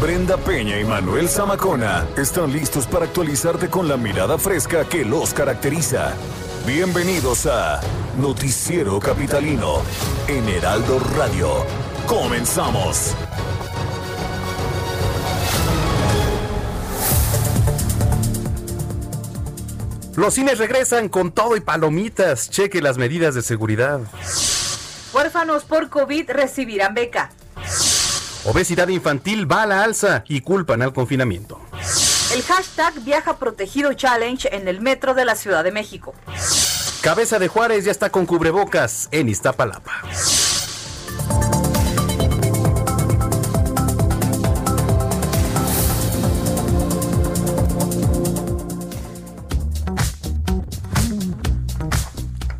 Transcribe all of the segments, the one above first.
Brenda Peña y Manuel Zamacona están listos para actualizarte con la mirada fresca que los caracteriza. Bienvenidos a Noticiero Capitalino en Heraldo Radio. Comenzamos. Los cines regresan con todo y palomitas. Cheque las medidas de seguridad. Huérfanos por COVID recibirán beca. Obesidad infantil va a la alza y culpan al confinamiento. El hashtag Viaja Protegido Challenge en el metro de la Ciudad de México. Cabeza de Juárez ya está con cubrebocas en Iztapalapa.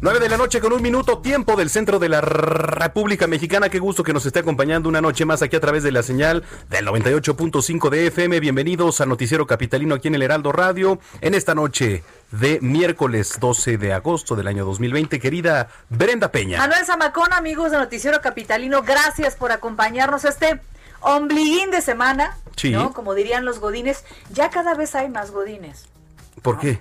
9 de la noche con un minuto, tiempo del centro de la República Mexicana. Qué gusto que nos esté acompañando una noche más aquí a través de la señal del 98.5 de FM. Bienvenidos a Noticiero Capitalino aquí en el Heraldo Radio en esta noche de miércoles 12 de agosto del año 2020. Querida Brenda Peña. Manuel Zamacón, amigos de Noticiero Capitalino, gracias por acompañarnos este ombliguín de semana. Sí. ¿no? Como dirían los godines, ya cada vez hay más godines. ¿Por qué?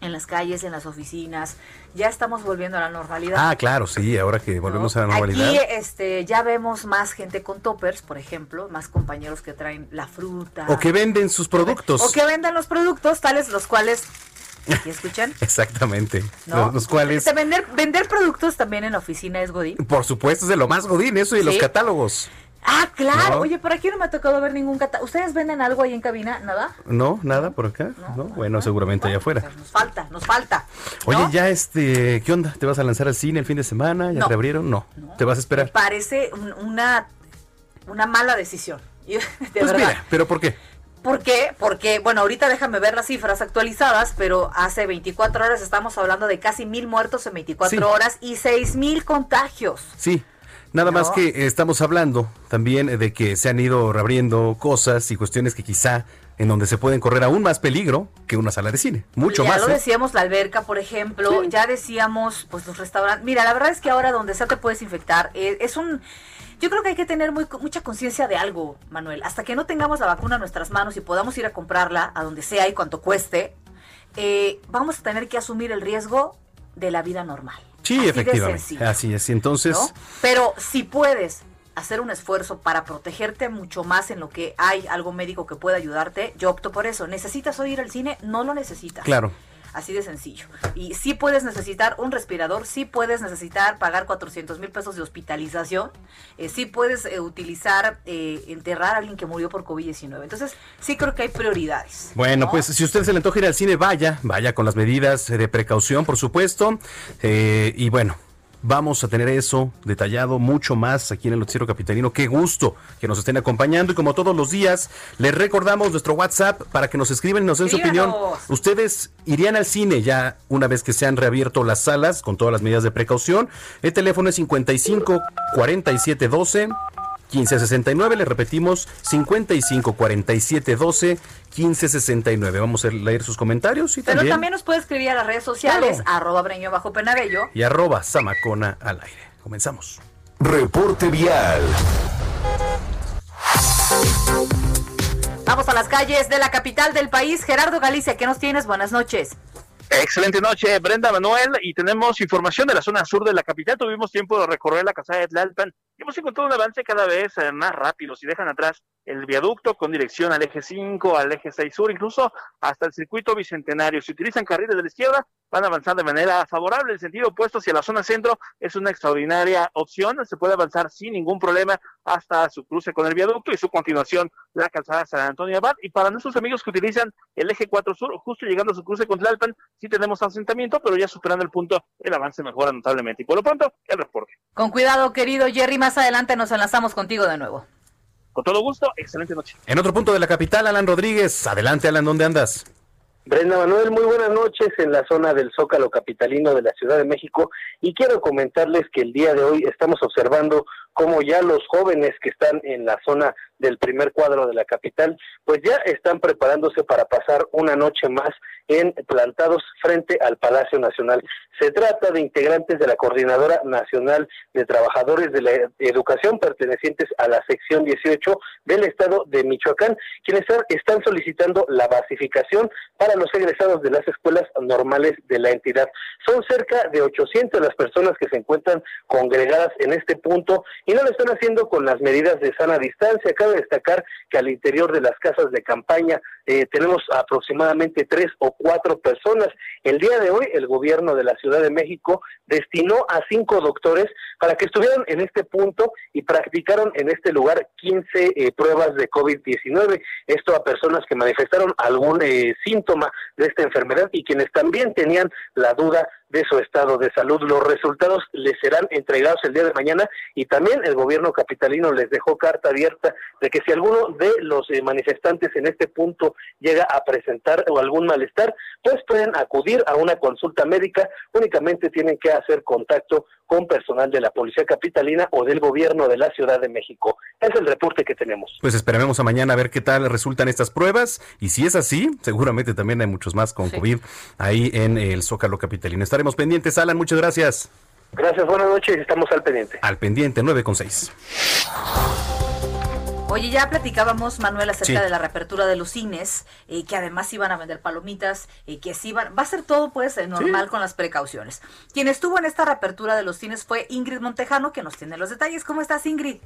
En las calles, en las oficinas, ya estamos volviendo a la normalidad. Ah, claro, sí, ahora que volvemos ¿no? a la normalidad. Aquí este, ya vemos más gente con toppers, por ejemplo, más compañeros que traen la fruta. O que venden sus productos. O que venden los productos, tales los cuales. ¿Aquí escuchan? Exactamente. ¿no? Los, cuales. Este, vender, vender productos también en la oficina es Godín. Por supuesto, es de lo más godín, eso y Sí. los catálogos. Ah, claro. ¿No? Oye, por aquí no me ha tocado ver ningún catálogo. ¿Ustedes venden algo ahí en cabina? ¿Nada? ¿No? ¿Nada por acá? No. Bueno, seguramente allá afuera. Pues nos falta, nos falta. Oye, ya este, ¿qué onda? ¿Te vas a lanzar al cine el fin de semana? ¿Ya No. reabrieron? No. ¿Te vas a Me esperar? parece un- una, una mala decisión. De Pues verdad. mira, ¿pero por qué? ¿Por qué? Porque, bueno, ahorita déjame ver las cifras actualizadas, pero hace 24 horas estamos hablando de casi mil muertos en 24 Sí. horas y 6 mil contagios. Sí. Nada más que estamos hablando también de que se han ido reabriendo cosas y cuestiones que quizá en donde se pueden correr aún más peligro que una sala de cine. Mucho ya más. lo ¿eh? decíamos, la alberca, por ejemplo, ya decíamos, pues los restaurantes. Mira, la verdad es que ahora donde sea te puedes infectar. eh, es un. Yo creo que hay que tener muy, mucha conciencia de algo, Manuel. Hasta que no tengamos la vacuna en nuestras manos y podamos ir a comprarla a donde sea y cuanto cueste, eh, vamos a tener que asumir el riesgo de la vida normal. Sí, Así efectivamente. Así es. Entonces, ¿no? Pero si puedes hacer un esfuerzo para protegerte mucho más en lo que hay algo médico que pueda ayudarte, yo opto por eso. ¿Necesitas hoy ir al cine? No lo necesitas. claro. Así de sencillo. Y sí puedes necesitar un respirador, sí puedes necesitar pagar 400 mil pesos de hospitalización, eh, sí puedes eh, utilizar, eh, enterrar a alguien que murió por COVID-19. Entonces, sí creo que hay prioridades. Bueno, ¿no? pues si usted se le antoja ir al cine, vaya, vaya con las medidas eh, de precaución, por supuesto. Eh, y bueno, vamos a tener eso detallado mucho más aquí en el Noticiero Capitalino. Qué gusto que nos estén acompañando. Y como todos los días, les recordamos nuestro WhatsApp para que nos escriban y nos den su opinión. ¿Ustedes irían al cine ya una vez que se han reabierto las salas con todas las medidas de precaución? El teléfono es 55 47 12 1569, le repetimos 55 47 12 1569. Vamos a leer sus comentarios y Pero también, también nos puede escribir a las redes sociales, Claro. arroba breño bajo penabello. y arroba Samacona al aire. Comenzamos. Reporte vial. Vamos a las calles de la capital del país. Gerardo Galicia, ¿qué nos tienes? Buenas noches. Excelente noche, Brenda Manuel, y tenemos información de la zona sur de la capital. Tuvimos tiempo de recorrer la casa de Tlalpan y hemos encontrado un avance cada vez eh, más rápido. Si dejan atrás el viaducto con dirección al eje 5, al eje 6 sur, incluso hasta el circuito bicentenario. Si utilizan carriles de la izquierda, van a avanzar de manera favorable. El sentido opuesto hacia la zona centro es una extraordinaria opción. Se puede avanzar sin ningún problema hasta su cruce con el viaducto y su continuación la calzada San Antonio Abad. Y para nuestros amigos que utilizan el eje 4 sur, justo llegando a su cruce con Tlalpan, sí tenemos asentamiento, pero ya superando el punto, el avance mejora notablemente. Y por lo pronto, el reporte. Con cuidado, querido Jerry. Más adelante nos enlazamos contigo de nuevo. Con todo gusto, excelente noche. En otro punto de la capital, Alan Rodríguez. Adelante, Alan, ¿dónde andas? Brenda Manuel, muy buenas noches en la zona del Zócalo Capitalino de la Ciudad de México y quiero comentarles que el día de hoy estamos observando cómo ya los jóvenes que están en la zona del primer cuadro de la capital, pues ya están preparándose para pasar una noche más en plantados frente al Palacio Nacional. Se trata de integrantes de la Coordinadora Nacional de Trabajadores de la Educación pertenecientes a la sección 18 del Estado de Michoacán, quienes están solicitando la basificación para los egresados de las escuelas normales de la entidad. Son cerca de 800 las personas que se encuentran congregadas en este punto y no lo están haciendo con las medidas de sana distancia. Cabe destacar que al interior de las casas de campaña eh, tenemos aproximadamente tres o cuatro personas. El día de hoy el gobierno de la Ciudad de México destinó a cinco doctores para que estuvieran en este punto y practicaron en este lugar 15 eh, pruebas de COVID-19. Esto a personas que manifestaron algún eh, síntoma de esta enfermedad y quienes también tenían la duda de su estado de salud. Los resultados les serán entregados el día de mañana y también el gobierno capitalino les dejó carta abierta de que si alguno de los eh, manifestantes en este punto llega a presentar algún malestar, pues pueden acudir a una consulta médica, únicamente tienen que hacer contacto con personal de la Policía Capitalina o del gobierno de la Ciudad de México. Es el reporte que tenemos. Pues esperaremos a mañana a ver qué tal resultan estas pruebas y si es así, seguramente también hay muchos más con COVID ahí en el Zócalo Capitalino. Estaremos pendientes, Alan, muchas gracias. Gracias, buenas noches, estamos al pendiente. Al pendiente, 9 con 6. Oye, ya platicábamos, Manuel, acerca de la reapertura de los cines, eh, que además iban a vender palomitas, y eh, que sí van, va a ser todo pues eh, normal con las precauciones. Quien estuvo en esta reapertura de los cines fue Ingrid Montejano, que nos tiene los detalles. ¿Cómo estás, Ingrid?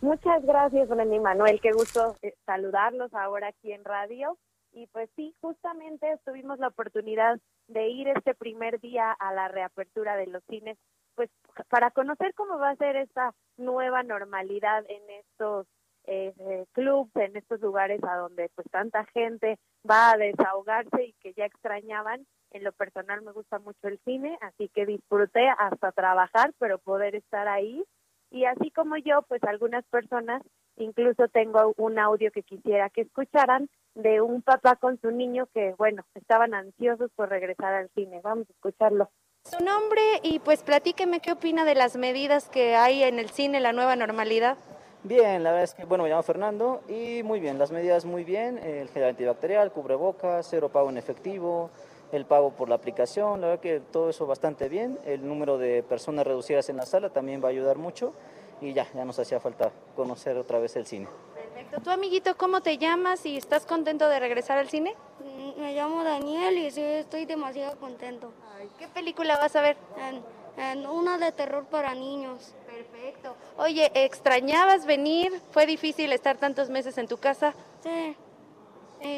Muchas gracias, Lenny Manuel. Qué gusto saludarlos ahora aquí en radio. Y pues sí, justamente tuvimos la oportunidad de ir este primer día a la reapertura de los cines, pues para conocer cómo va a ser esta nueva normalidad en estos eh, clubs, en estos lugares a donde pues tanta gente va a desahogarse y que ya extrañaban. En lo personal me gusta mucho el cine, así que disfruté hasta trabajar, pero poder estar ahí. Y así como yo, pues algunas personas, incluso tengo un audio que quisiera que escucharan de un papá con su niño que, bueno, estaban ansiosos por regresar al cine. Vamos a escucharlo. Su nombre y pues platíqueme qué opina de las medidas que hay en el cine, la nueva normalidad. Bien, la verdad es que, bueno, me llamo Fernando y muy bien, las medidas muy bien, el gel antibacterial, cubrebocas, cero pago en efectivo, el pago por la aplicación, la verdad que todo eso bastante bien, el número de personas reducidas en la sala también va a ayudar mucho y ya, ya nos hacía falta conocer otra vez el cine. Perfecto. ¿Tú, amiguito, cómo te llamas y estás contento de regresar al cine? Mm, me llamo Daniel y sí, estoy demasiado contento. ¿Qué película vas a ver? En, en una de terror para niños. Perfecto. Oye, ¿extrañabas venir? ¿Fue difícil estar tantos meses en tu casa? Sí,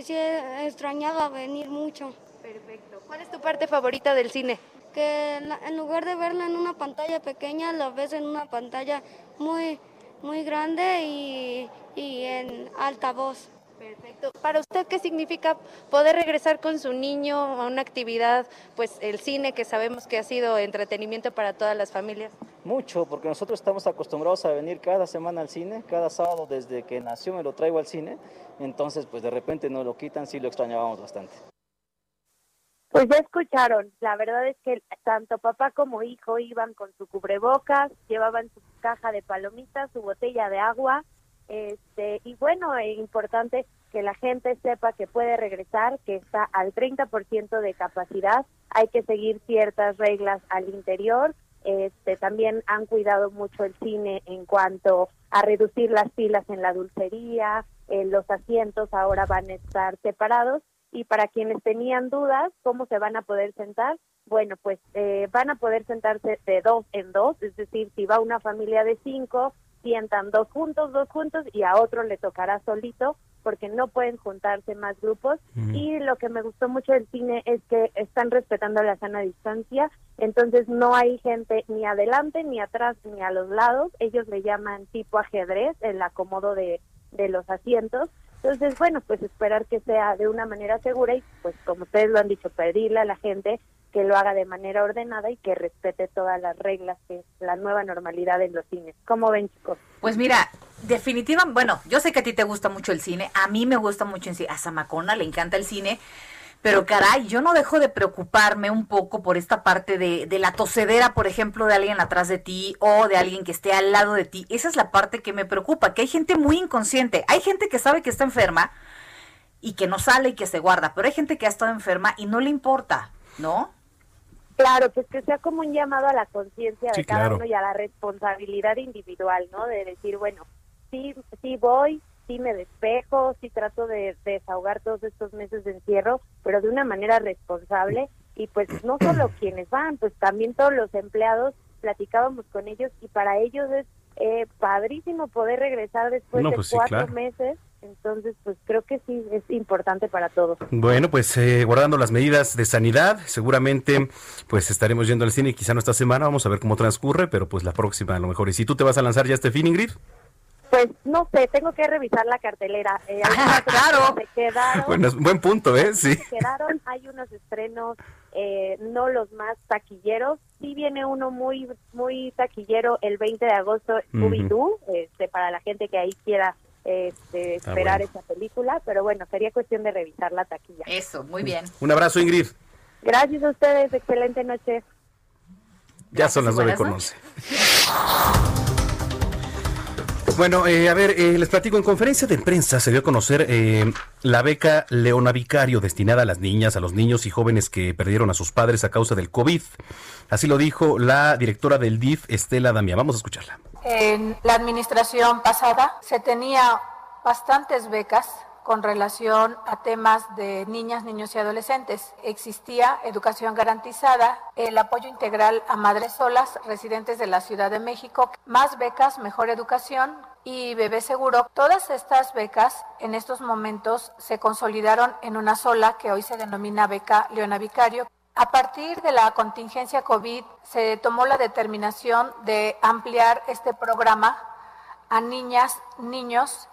sí, extrañaba venir mucho. Perfecto. ¿Cuál es tu parte favorita del cine? Que en lugar de verla en una pantalla pequeña, la ves en una pantalla muy, muy grande y, y en alta voz. Perfecto. Para usted, ¿qué significa poder regresar con su niño a una actividad, pues el cine, que sabemos que ha sido entretenimiento para todas las familias? Mucho, porque nosotros estamos acostumbrados a venir cada semana al cine, cada sábado desde que nació me lo traigo al cine, entonces pues de repente nos lo quitan, sí lo extrañábamos bastante. Pues ya escucharon, la verdad es que tanto papá como hijo iban con su cubrebocas, llevaban su caja de palomitas, su botella de agua, este, y bueno, es importante que la gente sepa que puede regresar, que está al 30% de capacidad, hay que seguir ciertas reglas al interior, este, también han cuidado mucho el cine en cuanto a reducir las filas en la dulcería, eh, los asientos ahora van a estar separados y para quienes tenían dudas, ¿cómo se van a poder sentar? Bueno, pues eh, van a poder sentarse de dos en dos, es decir, si va una familia de cinco, sientan dos juntos, dos juntos y a otro le tocará solito porque no pueden juntarse más grupos. Y lo que me gustó mucho del cine es que están respetando la sana distancia, entonces no hay gente ni adelante, ni atrás, ni a los lados, ellos le llaman tipo ajedrez el acomodo de, de los asientos, entonces bueno, pues esperar que sea de una manera segura y pues como ustedes lo han dicho, pedirle a la gente que lo haga de manera ordenada y que respete todas las reglas que es la nueva normalidad en los cines. ¿Cómo ven, chicos? Pues mira, definitiva, bueno, yo sé que a ti te gusta mucho el cine, a mí me gusta mucho el cine, a Samacona le encanta el cine, pero caray, yo no dejo de preocuparme un poco por esta parte de, de la tosedera, por ejemplo, de alguien atrás de ti o de alguien que esté al lado de ti. Esa es la parte que me preocupa, que hay gente muy inconsciente, hay gente que sabe que está enferma y que no sale y que se guarda, pero hay gente que ha estado enferma y no le importa, ¿no? Claro, pues que sea como un llamado a la conciencia de Sí, cada claro. uno y a la responsabilidad individual, ¿no? De decir, bueno, sí, sí voy, sí me despejo, sí trato de, de desahogar todos estos meses de encierro, pero de una manera responsable y pues no solo quienes van, pues también todos los empleados platicábamos con ellos y para ellos es eh, padrísimo poder regresar después No, de pues sí, cuatro claro. meses, entonces pues creo que sí es importante para todos. Bueno, pues eh, guardando las medidas de sanidad, seguramente pues estaremos yendo al cine quizá no esta semana, vamos a ver cómo transcurre, pero pues la próxima a lo mejor. ¿Y si tú te vas a lanzar ya este fin, Ingrid? Pues no sé, tengo que revisar la cartelera. Ah, claro. Se quedaron, bueno, buen punto, ¿eh? Sí. Se quedaron, hay unos estrenos, eh, no los más taquilleros. Sí viene uno muy muy taquillero el 20 de agosto, Scooby-Doo, este, para la gente que ahí quiera este, esperar bueno. esa película. Pero bueno, sería cuestión de revisar la taquilla. Eso, muy bien. Un abrazo, Ingrid. Gracias a ustedes, excelente noche. Ya son las 9 con 11. Bueno, eh, a ver, eh, les platico, en conferencia de prensa se dio a conocer eh, la beca Leona Vicario destinada a las niñas, a los niños y jóvenes que perdieron a sus padres a causa del COVID. Así lo dijo la directora del DIF, Estela Damián. Vamos a escucharla. En la administración pasada se tenía bastantes becas con relación a temas de niñas, niños y adolescentes. Existía educación garantizada, el apoyo integral a madres solas, residentes de la Ciudad de México, más becas, mejor educación y bebé seguro. Todas estas becas en estos momentos se consolidaron en una sola que hoy se denomina beca Leona Vicario, a partir de la contingencia COVID se tomó la determinación de ampliar este programa a niñas, niños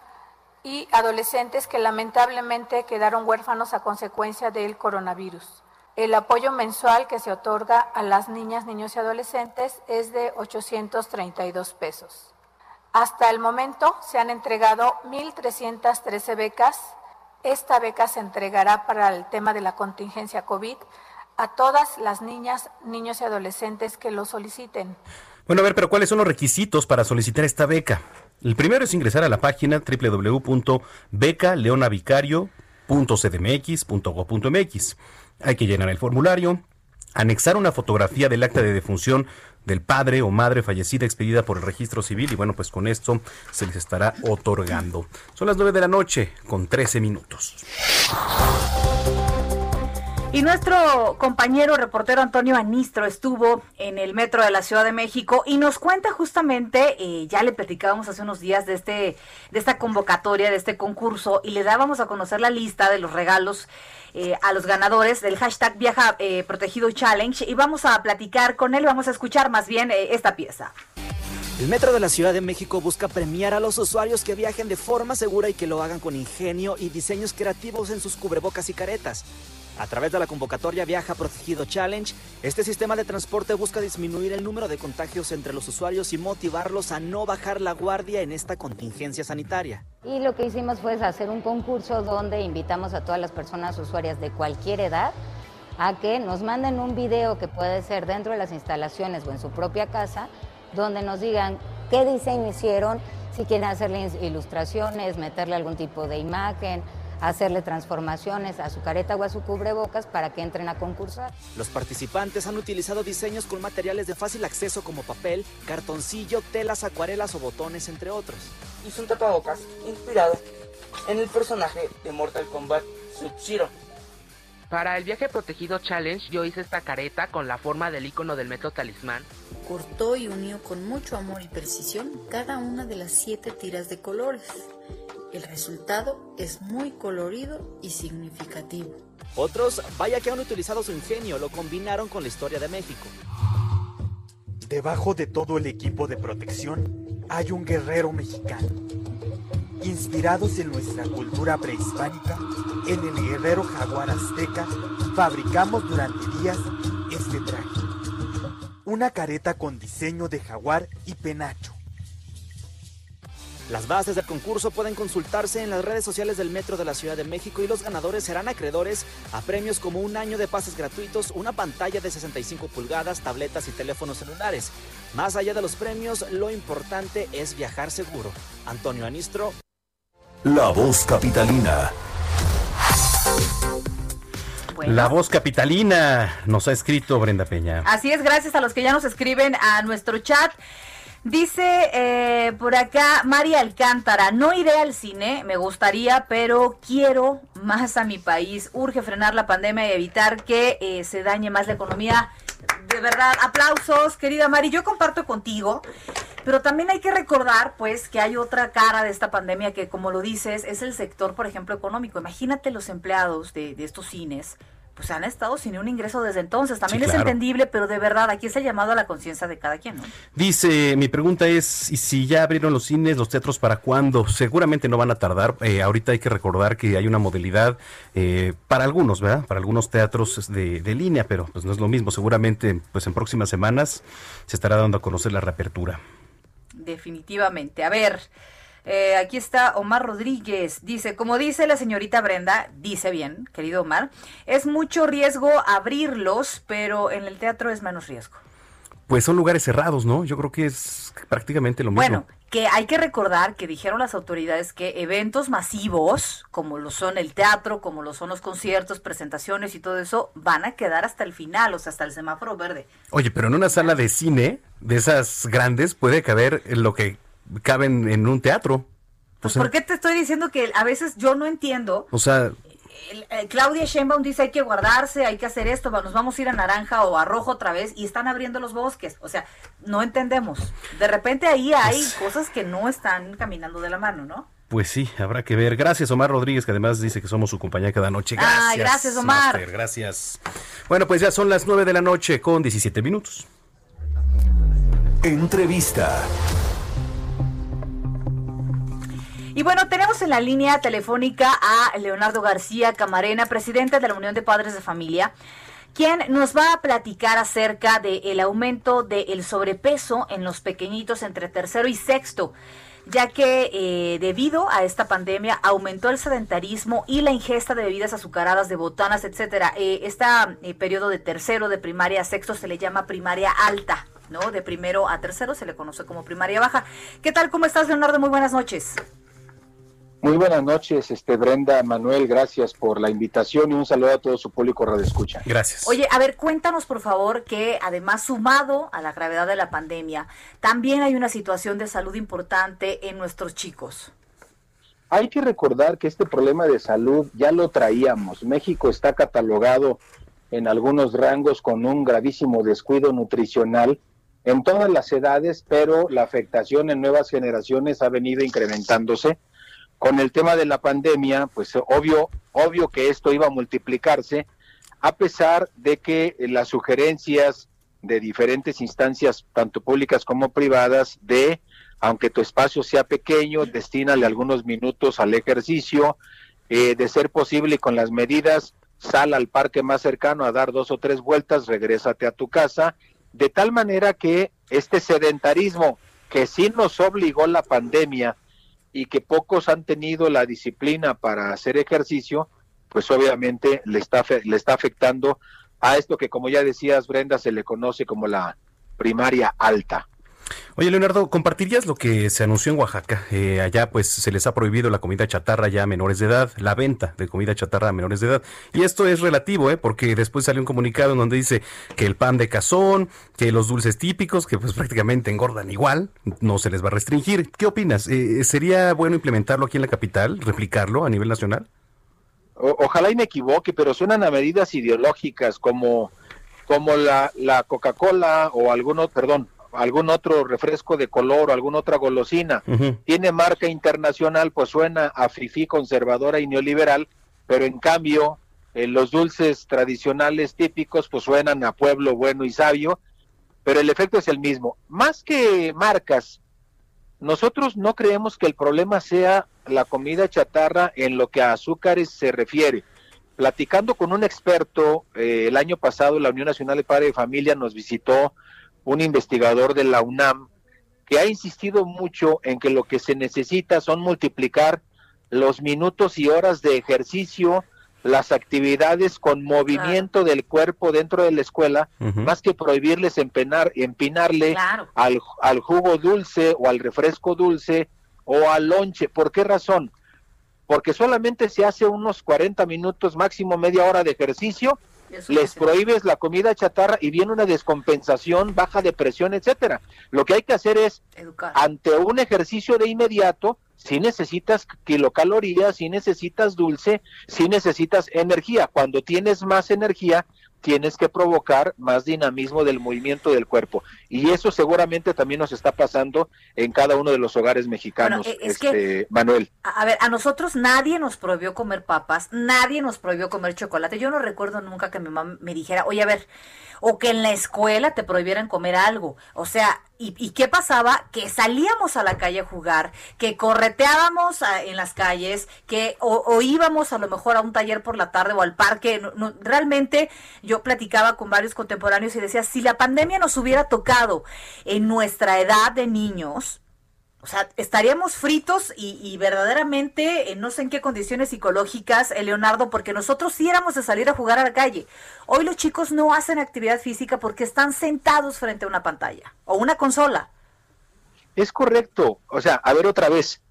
y adolescentes que lamentablemente quedaron huérfanos a consecuencia del coronavirus. El apoyo mensual que se otorga a las niñas, niños y adolescentes es de 832 pesos. Hasta el momento se han entregado 1.313 becas. Esta beca se entregará para el tema de la contingencia COVID a todas las niñas, niños y adolescentes que lo soliciten. Bueno, a ver, pero ¿cuáles son los requisitos para solicitar esta beca? El primero es ingresar a la página www.becaleonavicario.cdmx.gov.mx. Hay que llenar el formulario, anexar una fotografía del acta de defunción del padre o madre fallecida expedida por el registro civil y bueno, pues con esto se les estará otorgando. Son las 9 de la noche con 13 minutos. Y nuestro compañero reportero Antonio Anistro estuvo en el metro de la Ciudad de México y nos cuenta justamente, eh, ya le platicábamos hace unos días de este, de esta convocatoria, de este concurso, y le dábamos a conocer la lista de los regalos eh, a los ganadores del hashtag Viaja eh, Protegido Challenge. Y vamos a platicar con él, vamos a escuchar más bien esta pieza. El Metro de la Ciudad de México busca premiar a los usuarios que viajen de forma segura y que lo hagan con ingenio y diseños creativos en sus cubrebocas y caretas. A través de la convocatoria Viaja Protegido Challenge, este sistema de transporte busca disminuir el número de contagios entre los usuarios y motivarlos a no bajar la guardia en esta contingencia sanitaria. Y lo que hicimos fue hacer un concurso donde invitamos a todas las personas usuarias de cualquier edad a que nos manden un video que puede ser dentro de las instalaciones o en su propia casa, donde nos digan qué diseño hicieron, si quieren hacerle ilustraciones, meterle algún tipo de imagen, hacerle transformaciones a su careta o a su cubrebocas para que entren a concursar. Los participantes han utilizado diseños con materiales de fácil acceso como papel, cartoncillo, telas, acuarelas o botones, entre otros. Hizo un tapabocas inspirado en el personaje de Mortal Kombat Sub-Zero. Para el viaje protegido challenge yo hice esta careta con la forma del icono del metro talismán cortó y unió con mucho amor y precisión cada una de las siete tiras de colores. El resultado es muy colorido y significativo. Otros, vaya que han utilizado su ingenio, lo combinaron con la historia de México. Debajo de todo el equipo de protección hay un guerrero mexicano. Inspirados en nuestra cultura prehispánica, en el guerrero jaguar azteca, fabricamos durante días este traje. Una careta con diseño de jaguar y penacho. Las bases del concurso pueden consultarse en las redes sociales del Metro de la Ciudad de México y los ganadores serán acreedores a premios como un año de pases gratuitos, una pantalla de 65 pulgadas, tabletas y teléfonos celulares. Más allá de los premios, lo importante es viajar seguro. Antonio Anistro. La voz capitalina. La voz capitalina nos ha escrito Brenda Peña. Así es, gracias a los que ya nos escriben a nuestro chat. Dice eh, por acá María Alcántara, no iré al cine, me gustaría, pero quiero más a mi país. Urge frenar la pandemia y evitar que eh, se dañe más la economía. De verdad, aplausos, querida Mari. Yo comparto contigo, pero también hay que recordar, pues, que hay otra cara de esta pandemia que, como lo dices, es el sector, por ejemplo, económico. Imagínate los empleados de, de estos cines pues han estado sin un ingreso desde entonces. También Sí, es entendible, pero de verdad, aquí es el llamado a la conciencia de cada quien, ¿no? Dice, mi pregunta es, ¿y si ya abrieron los cines, los teatros, para cuándo? Seguramente no van a tardar. Eh, ahorita hay que recordar que hay una modalidad eh, para algunos, ¿verdad? Para algunos teatros de, de línea, pero pues no es lo mismo. Seguramente, pues en próximas semanas se estará dando a conocer la reapertura. Definitivamente. A ver, eh, aquí está Omar Rodríguez. Dice, como dice la señorita Brenda, dice bien, querido Omar, es mucho riesgo abrirlos, pero en el teatro es menos riesgo. Pues son lugares cerrados, ¿no? Yo creo que es prácticamente lo mismo. Bueno, que hay que recordar que dijeron las autoridades que eventos masivos, como lo son el teatro, como lo son los conciertos, presentaciones y todo eso, van a quedar hasta el final, o sea, hasta el semáforo verde. Oye, pero en una sala de cine, de esas grandes, puede caber lo que caben en un teatro. O Pues, sea, ¿Por qué te estoy diciendo que a veces yo no entiendo o sea, el- eh, Claudia Sheinbaum dice hay que guardarse, hay que hacer esto, nos vamos a ir a naranja o a rojo otra vez y están abriendo los bosques. O sea, no entendemos. De repente ahí hay cosas que no están caminando de la mano, ¿no? Pues sí, habrá que ver. Gracias, Omar Rodríguez, que además dice que somos su compañía cada noche. Gracias. Ay, gracias, Omar. Master, gracias. Bueno, pues ya son las 9 de la noche con 17 minutos. Entrevista. Y bueno, tenemos en la línea telefónica a Leonardo García Camarena, presidente de la Unión de Padres de Familia, quien nos va a platicar acerca del aumento del sobrepeso en los pequeñitos entre tercero y sexto ya que eh, debido a esta pandemia aumentó el sedentarismo y la ingesta de bebidas azucaradas, de botanas, etcétera. Este periodo de tercero, de primaria a sexto, se le llama primaria alta, ¿no? De primero a tercero se le conoce como primaria baja. ¿Qué tal? ¿Cómo estás, Leonardo? Muy buenas noches. Muy buenas noches, este Brenda, Manuel, gracias por la invitación y un saludo a todo su público Radio Escucha. Gracias. Oye, a ver, cuéntanos por favor que además sumado a la gravedad de la pandemia, también hay una situación de salud importante en nuestros chicos. Hay que recordar que este problema de salud ya lo traíamos. México está catalogado en algunos rangos con un gravísimo descuido nutricional en todas las edades, pero la afectación en nuevas generaciones ha venido incrementándose. Con el tema de la pandemia, pues obvio, obvio que esto iba a multiplicarse, a pesar de que las sugerencias de diferentes instancias, tanto públicas como privadas, de aunque tu espacio sea pequeño, destínale algunos minutos al ejercicio, eh, de ser posible con las medidas, sal al parque más cercano a dar dos o tres vueltas, regrésate a tu casa, de tal manera que este sedentarismo que sí nos obligó la pandemia y que pocos han tenido la disciplina para hacer ejercicio, pues obviamente le está, le está afectando a esto que como ya decías Brenda se le conoce como la primaria alta. Oye, Leonardo, ¿compartirías lo que se anunció en Oaxaca? Eh, allá pues se les ha prohibido la comida chatarra ya a menores de edad, la venta de comida chatarra a menores de edad. Y esto es relativo, ¿eh? Porque después salió un comunicado en donde dice que el pan de cazón, que los dulces típicos, que pues prácticamente engordan igual, no se les va a restringir. ¿Qué opinas? Eh, ¿Sería bueno implementarlo aquí en la capital, replicarlo a nivel nacional? Ojalá y me equivoque, pero suenan a medidas ideológicas como, como la, la Coca-Cola o algunos, perdón, algún otro refresco de color o alguna otra golosina. Tiene marca internacional, pues suena a fifí conservadora y neoliberal, pero en cambio eh, los dulces tradicionales típicos pues suenan a pueblo bueno y sabio, pero el efecto es el mismo. Más que marcas, nosotros no creemos que el problema sea la comida chatarra en lo que a azúcares se refiere. Platicando con un experto, eh, el año pasado la Unión Nacional de Padre de Familia nos visitó un investigador de la UNAM que ha insistido mucho en que lo que se necesita son multiplicar los minutos y horas de ejercicio, las actividades con movimiento del cuerpo dentro de la escuela, más que prohibirles empenar, empinarle al, al, jugo dulce o al refresco dulce o al lonche. ¿Por qué razón? Porque solamente se hace unos 40 minutos, máximo media hora de ejercicio, les prohíbes la comida chatarra y viene una descompensación, baja de presión, etcétera. Lo que hay que hacer es, ante un ejercicio de inmediato, si necesitas kilocalorías, si necesitas dulce, si necesitas energía. Cuando tienes más energía, tienes que provocar más dinamismo del movimiento del cuerpo. Y eso seguramente también nos está pasando en cada uno de los hogares mexicanos, e, este, Manuel. A ver, a nosotros nadie nos prohibió comer papas, nadie nos prohibió comer chocolate. Yo no recuerdo nunca que mi mamá me dijera, oye, a ver, o que en la escuela te prohibieran comer algo. O sea, ¿y, qué pasaba? Que salíamos a la calle a jugar, que correteábamos en las calles, que o, íbamos a lo mejor a un taller por la tarde o al parque. realmente yo platicaba con varios contemporáneos y decía, si la pandemia nos hubiera tocado en nuestra edad de niños, o sea, estaríamos fritos y, verdaderamente no sé en qué condiciones psicológicas, eh, Leonardo, porque nosotros sí éramos de salir a jugar a la calle. Hoy los chicos no hacen actividad física porque están sentados frente a una pantalla o una consola. Es correcto. O sea, a ver otra vez.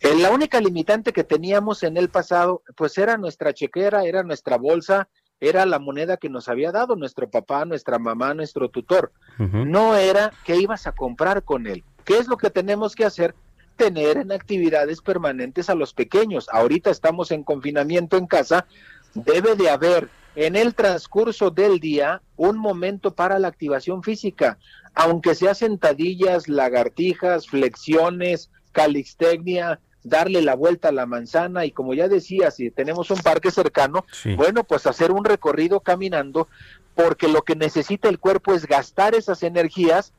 Eh, la única limitante que teníamos en el pasado, pues era nuestra chequera, era nuestra bolsa, era la moneda que nos había dado nuestro papá, nuestra mamá, nuestro tutor. No era que ibas a comprar con él. ¿Qué es lo que tenemos que hacer? Tener en actividades permanentes a los pequeños. Ahorita estamos en confinamiento en casa. Debe de haber en el transcurso del día un momento para la activación física, aunque sea sentadillas, lagartijas, flexiones, calistecnia, darle la vuelta a la manzana y como ya decía, si tenemos un parque cercano, bueno, pues hacer un recorrido caminando, porque lo que necesita el cuerpo es gastar esas energías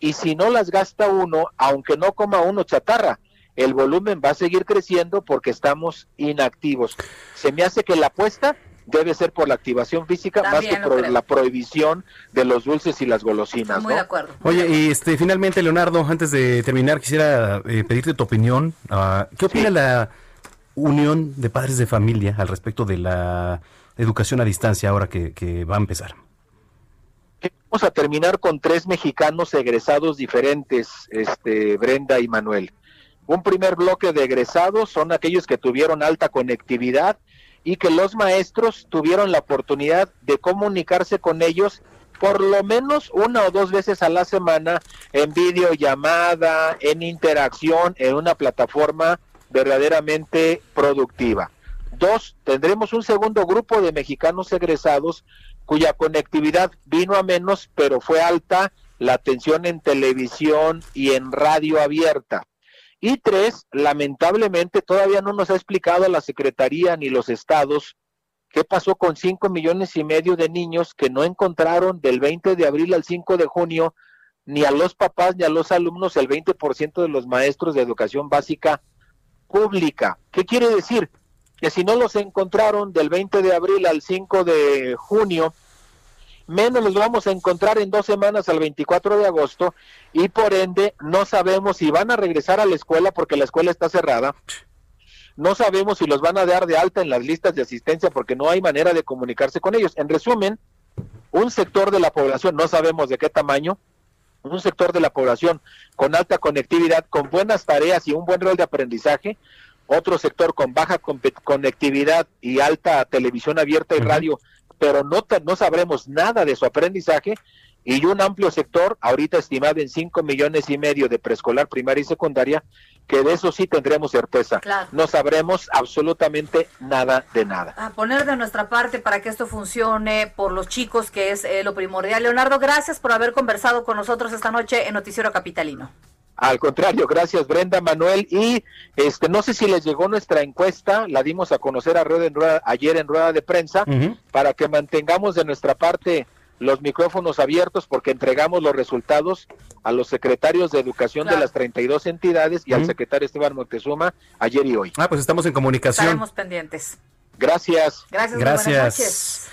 y si no las gasta uno, aunque no coma uno chatarra, el volumen va a seguir creciendo porque estamos inactivos. Se me hace que la apuesta debe ser por la activación física más que por la prohibición de los dulces y las golosinas. Muy de acuerdo. Oye, y este, finalmente, Leonardo, antes de terminar, quisiera eh, pedirte tu opinión. Ah, ¿Qué opina la Unión de Padres de Familia al respecto de la educación a distancia ahora que, que va a empezar? Vamos a terminar con tres mexicanos egresados diferentes, este, Brenda y Manuel. Un primer bloque de egresados son aquellos que tuvieron alta conectividad y que los maestros tuvieron la oportunidad de comunicarse con ellos por lo menos una o dos veces a la semana en videollamada, en interacción, en una plataforma verdaderamente productiva. Dos, tendremos un segundo grupo de mexicanos egresados cuya conectividad vino a menos, pero fue alta la atención en televisión y en radio abierta. Y tres, lamentablemente todavía no nos ha explicado la Secretaría ni los estados qué pasó con cinco millones y medio de niños que no encontraron del 20 de abril al 5 de junio ni a los papás ni a los alumnos el 20% de los maestros de educación básica pública. ¿Qué quiere decir? Que si no los encontraron del 20 de abril al 5 de junio, menos los vamos a encontrar en dos semanas al 24 de agosto y por ende no sabemos si van a regresar a la escuela porque la escuela está cerrada. No sabemos si los van a dar de alta en las listas de asistencia porque no hay manera de comunicarse con ellos. En resumen, un sector de la población, no sabemos de qué tamaño, un sector de la población con alta conectividad, con buenas tareas y un buen rol de aprendizaje, otro sector con baja conectividad y alta televisión abierta y radio, pero no, no sabremos nada de su aprendizaje, y un amplio sector, ahorita estimado en 5 millones y medio de preescolar, primaria y secundaria, que de eso sí tendríamos certeza. Claro. No sabremos absolutamente nada de nada. A poner de nuestra parte para que esto funcione por los chicos, que es eh, lo primordial. Leonardo, gracias por haber conversado con nosotros esta noche en Noticiero Capitalino. Al contrario, gracias Brenda, Manuel y este no sé si les llegó nuestra encuesta, la dimos a conocer a rueda en rueda, ayer en rueda de prensa para que mantengamos de nuestra parte los micrófonos abiertos porque entregamos los resultados a los secretarios de educación de las 32 entidades y al secretario Esteban Moctezuma ayer y hoy. Ah, pues estamos en comunicación. Estaremos pendientes. Gracias. Gracias. muy buenas Gracias.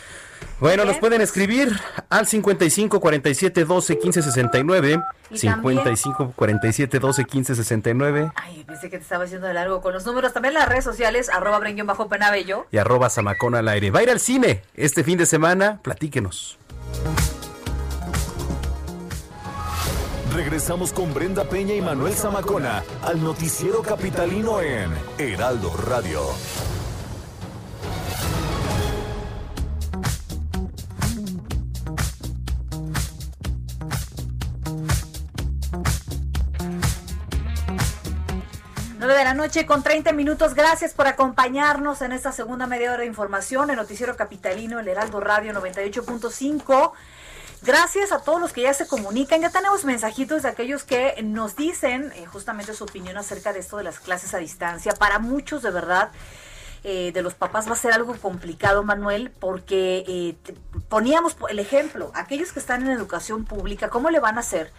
Bueno, nos pueden escribir al 55 47 12 15 69. Y 55 47 12 15 69. Ay, pensé que te estaba haciendo de largo con los números. También las redes sociales, arroba brenguión bajo penabello. Y arroba Zamacona al aire. Va a ir al cine este fin de semana. Platíquenos. Regresamos con Brenda Peña y Manuel Zamacona al noticiero capitalino en Heraldo Radio. Nueve de la noche con 30 minutos. Gracias por acompañarnos en esta segunda media hora de información en Noticiero Capitalino, el Heraldo Radio 98.5. Gracias a todos los que ya se comunican. Ya tenemos mensajitos de aquellos que nos dicen eh, justamente su opinión acerca de esto de las clases a distancia. Para muchos, de verdad, eh, de los papás va a ser algo complicado, Manuel, porque eh, poníamos el ejemplo, aquellos que están en educación pública, ¿cómo le van a hacer?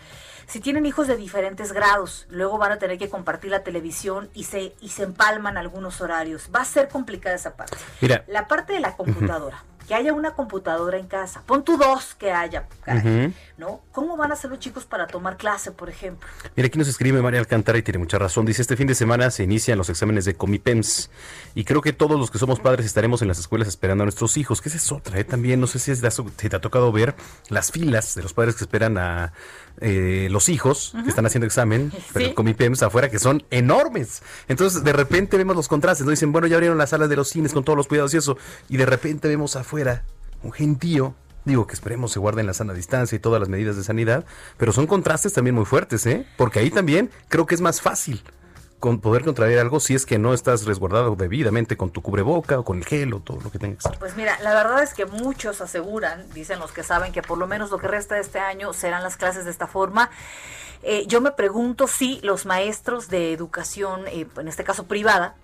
Si tienen hijos de diferentes grados, luego van a tener que compartir la televisión y se, y se empalman algunos horarios. Va a ser complicada esa parte. Mira. La parte de la computadora, que haya una computadora en casa, pon tú dos que haya, caray. ¿no? ¿Cómo van a hacer los chicos para tomar clase, por ejemplo? Mira, aquí nos escribe María Alcántara y tiene mucha razón. Dice, este fin de semana se inician los exámenes de Comipems y creo que todos los que somos padres estaremos en las escuelas esperando a nuestros hijos, que esa es otra, ¿eh? También, no sé si, es te ha tocado ver las filas de los padres que esperan a eh, los hijos que están haciendo examen, pero Sí. el Comipems afuera, que son enormes. Entonces, de repente vemos los contrastes, ¿no? Dicen, bueno, ya abrieron las salas de los cines con todos los cuidados y eso, y de repente vemos afuera un gentío. Digo que esperemos se guarden la sana distancia y todas las medidas de sanidad, pero son contrastes también muy fuertes, ¿eh? Porque ahí también creo que es más fácil con poder contraer algo si es que no estás resguardado debidamente con tu cubreboca o con el gel o todo lo que tenga que ser. Pues mira, la verdad es que muchos aseguran, dicen los que saben, que por lo menos lo que resta de este año serán las clases de esta forma. Eh, yo me pregunto si los maestros de educación, eh, en este caso privada,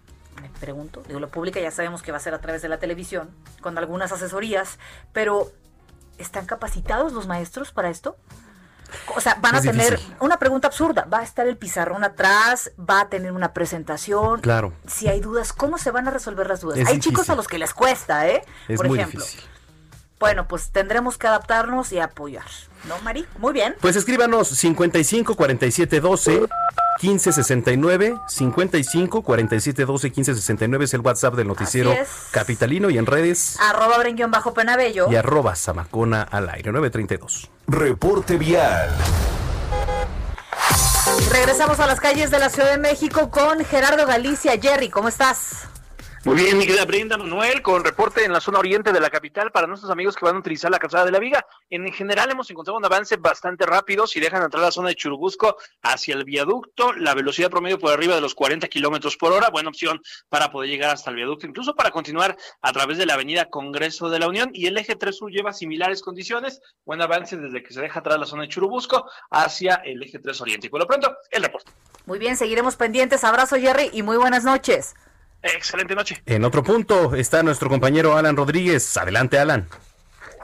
me pregunto, digo, la pública ya sabemos que va a ser a través de la televisión, con algunas asesorías, pero ¿están capacitados los maestros para esto? O sea, van a tener difícil. una pregunta absurda, va a estar el pizarrón atrás, va a tener una presentación, Claro. si hay dudas, ¿cómo se van a resolver las dudas? Es hay chicos a los que les cuesta, ¿eh? Es Por muy ejemplo. difícil. Bueno, pues tendremos que adaptarnos y apoyar. ¿No, Mari? Muy bien. Pues escríbanos 55 47 12 15 69 55 47 12 15 69 es el WhatsApp del noticiero capitalino y en redes Arroba brenguión bajo penabello. y arroba Zamacona al aire 932. Reporte vial. Regresamos a las calles de la Ciudad de México con Gerardo Galicia. Jerry, ¿cómo estás? Muy bien, mi querida Brenda Manuel, con reporte en la zona oriente de la capital para nuestros amigos que van a utilizar la calzada de la Viga. En general hemos encontrado un avance bastante rápido. Si dejan entrar la zona de Churubusco hacia el viaducto, la velocidad promedio por arriba de los 40 kilómetros por hora, buena opción para poder llegar hasta el viaducto, incluso para continuar a través de la avenida Congreso de la Unión. Y el eje 3 Sur lleva similares condiciones, buen avance desde que se deja atrás la zona de Churubusco hacia el eje 3 Oriente. Y por lo pronto, el reporte. Muy bien, seguiremos pendientes. Abrazo, Jerry, y muy buenas noches. Excelente noche. En otro punto está nuestro compañero Alan Rodríguez. Adelante, Alan.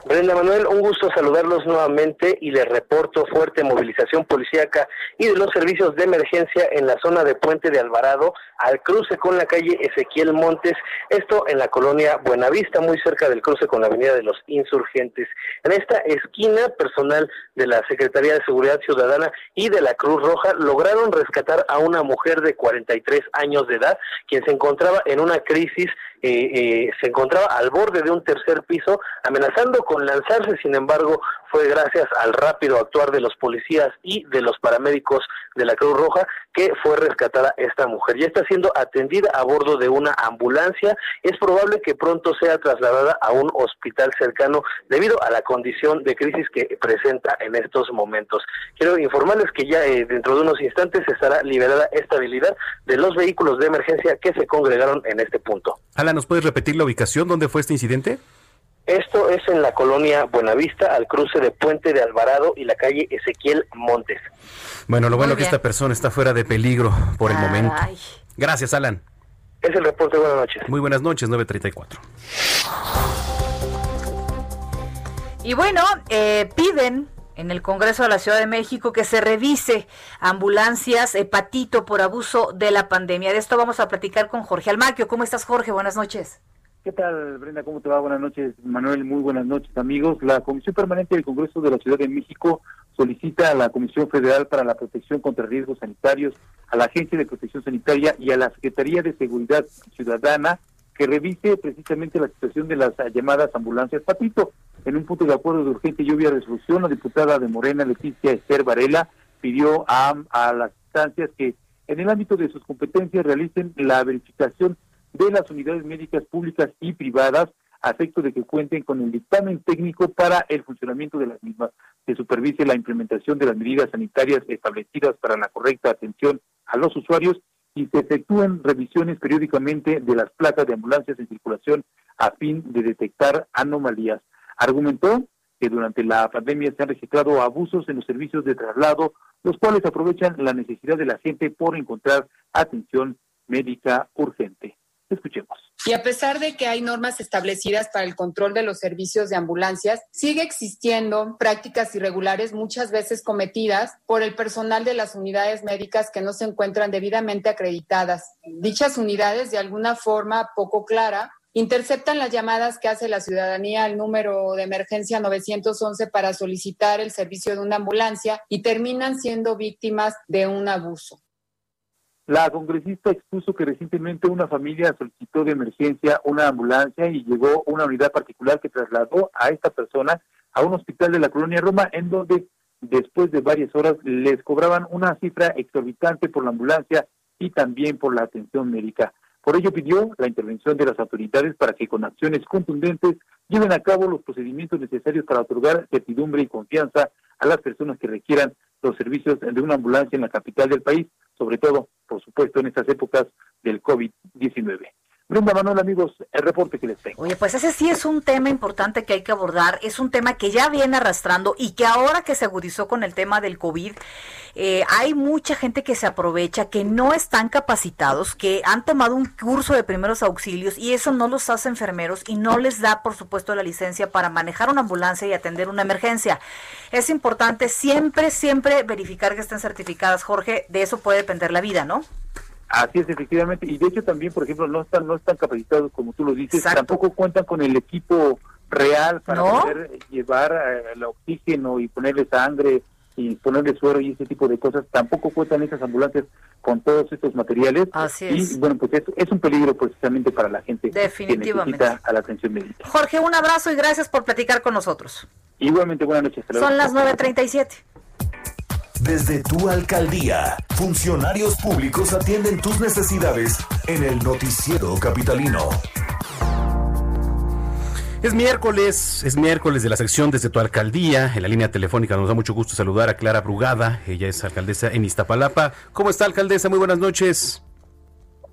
Brenda Manuel, un gusto saludarlos nuevamente y les reporto fuerte movilización policíaca y de los servicios de emergencia en la zona de Puente de Alvarado al cruce con la calle Ezequiel Montes, esto en la colonia Buenavista, muy cerca del cruce con la avenida de los Insurgentes. En esta esquina, personal de la Secretaría de Seguridad Ciudadana y de la Cruz Roja lograron rescatar a una mujer de 43 años de edad, quien se encontraba en una crisis eh, se encontraba al borde de un tercer piso, amenazando con lanzarse, sin embargo, fue gracias al rápido actuar de los policías y de los paramédicos de la Cruz Roja que fue rescatada esta mujer. Ya está siendo atendida a bordo de una ambulancia. Es probable que pronto sea trasladada a un hospital cercano debido a la condición de crisis que presenta en estos momentos. Quiero informarles que ya eh, dentro de unos instantes estará liberada esta habilidad de los vehículos de emergencia que se congregaron en este punto. Alan, ¿nos puedes repetir la ubicación? ¿Dónde fue este incidente? Esto es en la colonia Buenavista, al cruce de Puente de Alvarado y la calle Ezequiel Montes. Bueno, lo bueno es que esta persona está fuera de peligro por el momento. Gracias, Alan. Es el reporte, buenas noches. Muy buenas noches, 934. Y bueno, eh, piden en el Congreso de la Ciudad de México que se revise ambulancias hepatito por abuso de la pandemia. De esto vamos a platicar con Jorge Almaquio. ¿Cómo estás, Jorge? Buenas noches. ¿Qué tal, Brenda? ¿Cómo te va? Buenas noches, Manuel. Muy buenas noches, amigos. La Comisión Permanente del Congreso de la Ciudad de México solicita a la Comisión Federal para la Protección contra Riesgos Sanitarios, a la Agencia de Protección Sanitaria y a la Secretaría de Seguridad Ciudadana que revise precisamente la situación de las llamadas ambulancias Patito. En un punto de acuerdo de urgente lluvia resolución, la diputada de Morena, Leticia Esther Varela, pidió a, a las instancias que en el ámbito de sus competencias realicen la verificación de las unidades médicas públicas y privadas a efecto de que cuenten con el dictamen técnico para el funcionamiento de las mismas, que supervise la implementación de las medidas sanitarias establecidas para la correcta atención a los usuarios y se efectúen revisiones periódicamente de las placas de ambulancias en circulación a fin de detectar anomalías. Argumentó que durante la pandemia se han registrado abusos en los servicios de traslado, los cuales aprovechan la necesidad de la gente por encontrar atención médica urgente. Escuchemos. Y a pesar de que hay normas establecidas para el control de los servicios de ambulancias, sigue existiendo prácticas irregulares muchas veces cometidas por el personal de las unidades médicas que no se encuentran debidamente acreditadas. Dichas unidades, de alguna forma poco clara, interceptan las llamadas que hace la ciudadanía al número de emergencia 911 para solicitar el servicio de una ambulancia y terminan siendo víctimas de un abuso. La congresista expuso que recientemente una familia solicitó de emergencia una ambulancia y llegó una unidad particular que trasladó a esta persona a un hospital de la colonia Roma, en donde después de varias horas les cobraban una cifra exorbitante por la ambulancia y también por la atención médica. Por ello pidió la intervención de las autoridades para que con acciones contundentes lleven a cabo los procedimientos necesarios para otorgar certidumbre y confianza a las personas que requieran los servicios de una ambulancia en la capital del país, sobre todo, por supuesto, en estas épocas del COVID-19. Brenda Manuel, amigos, el reporte que les tengo. Oye, pues ese sí es un tema importante que hay que abordar, es un tema que ya viene arrastrando y que ahora que se agudizó con el tema del COVID, eh, hay mucha gente que se aprovecha, que no están capacitados, que han tomado un curso de primeros auxilios y eso no los hace enfermeros y no les da, por supuesto, la licencia para manejar una ambulancia y atender una emergencia. Es importante siempre, siempre verificar que estén certificadas, Jorge, de eso puede depender la vida, ¿no? Así es, efectivamente. Y de hecho también, por ejemplo, no están, no están capacitados, como tú lo dices, tampoco cuentan con el equipo real para poder llevar eh, el oxígeno y ponerle sangre y ponerle suero y ese tipo de cosas. Tampoco cuentan esas ambulancias con todos estos materiales. Así es. Y bueno, pues es, es un peligro precisamente para la gente que necesita a la atención médica. Jorge, un abrazo y gracias por platicar con nosotros. Igualmente, buenas noches. Son las 9.37. Desde tu alcaldía, funcionarios públicos atienden tus necesidades en el noticiero capitalino. Es miércoles, es miércoles de la sección desde tu alcaldía. En la línea telefónica nos da mucho gusto saludar a Clara Brugada. Ella es alcaldesa en Iztapalapa. ¿Cómo está, alcaldesa? Muy buenas noches.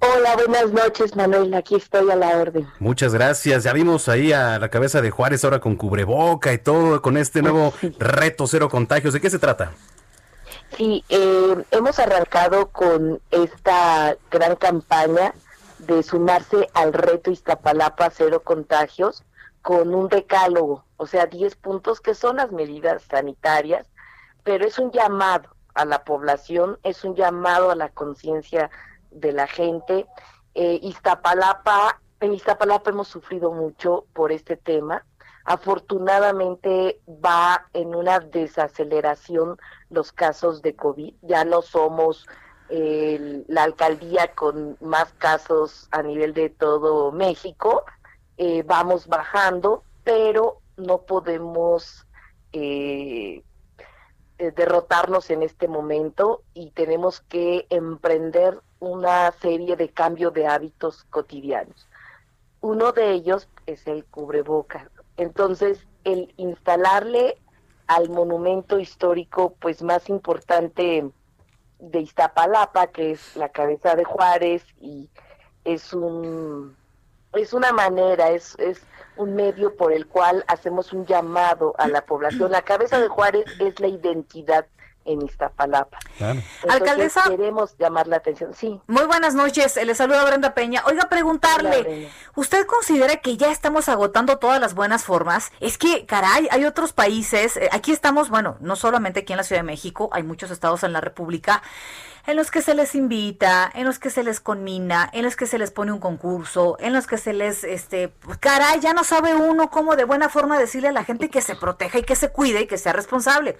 Hola, buenas noches, Manuel. Aquí estoy a la orden. Muchas gracias. Ya vimos ahí a la cabeza de Juárez ahora con cubreboca y todo, con este nuevo reto cero contagios. ¿De qué se trata? Sí, eh, hemos arrancado con esta gran campaña de sumarse al reto Iztapalapa cero contagios con un decálogo, o sea, 10 puntos que son las medidas sanitarias, pero es un llamado a la población, es un llamado a la conciencia de la gente. Eh, Iztapalapa, en Iztapalapa hemos sufrido mucho por este tema. Afortunadamente va en una desaceleración los casos de COVID. Ya no somos la alcaldía con más casos a nivel de todo México. Eh, vamos bajando, pero no podemos eh, eh, derrotarnos en este momento y tenemos que emprender una serie de cambios de hábitos cotidianos. Uno de ellos es el cubrebocas. Entonces, el instalarle al monumento histórico pues más importante de Iztapalapa, que es la cabeza de Juárez y es un es una manera, es, es un medio por el cual hacemos un llamado a la población. La cabeza de Juárez es la identidad en Iztapalapa. Alcaldesa. Queremos llamar la atención, sí. Muy buenas noches, le saluda Brenda Peña. Oiga, preguntarle, ¿usted considera que ya estamos agotando todas las buenas formas? Es que, caray, hay otros países, eh, aquí estamos, bueno, no solamente aquí en la Ciudad de México, hay muchos estados en la República en los que se les invita, en los que se les conmina, en los que se les pone un concurso, en los que se les, este, caray, ya no sabe uno cómo de buena forma decirle a la gente que se proteja y que se cuide y que sea responsable.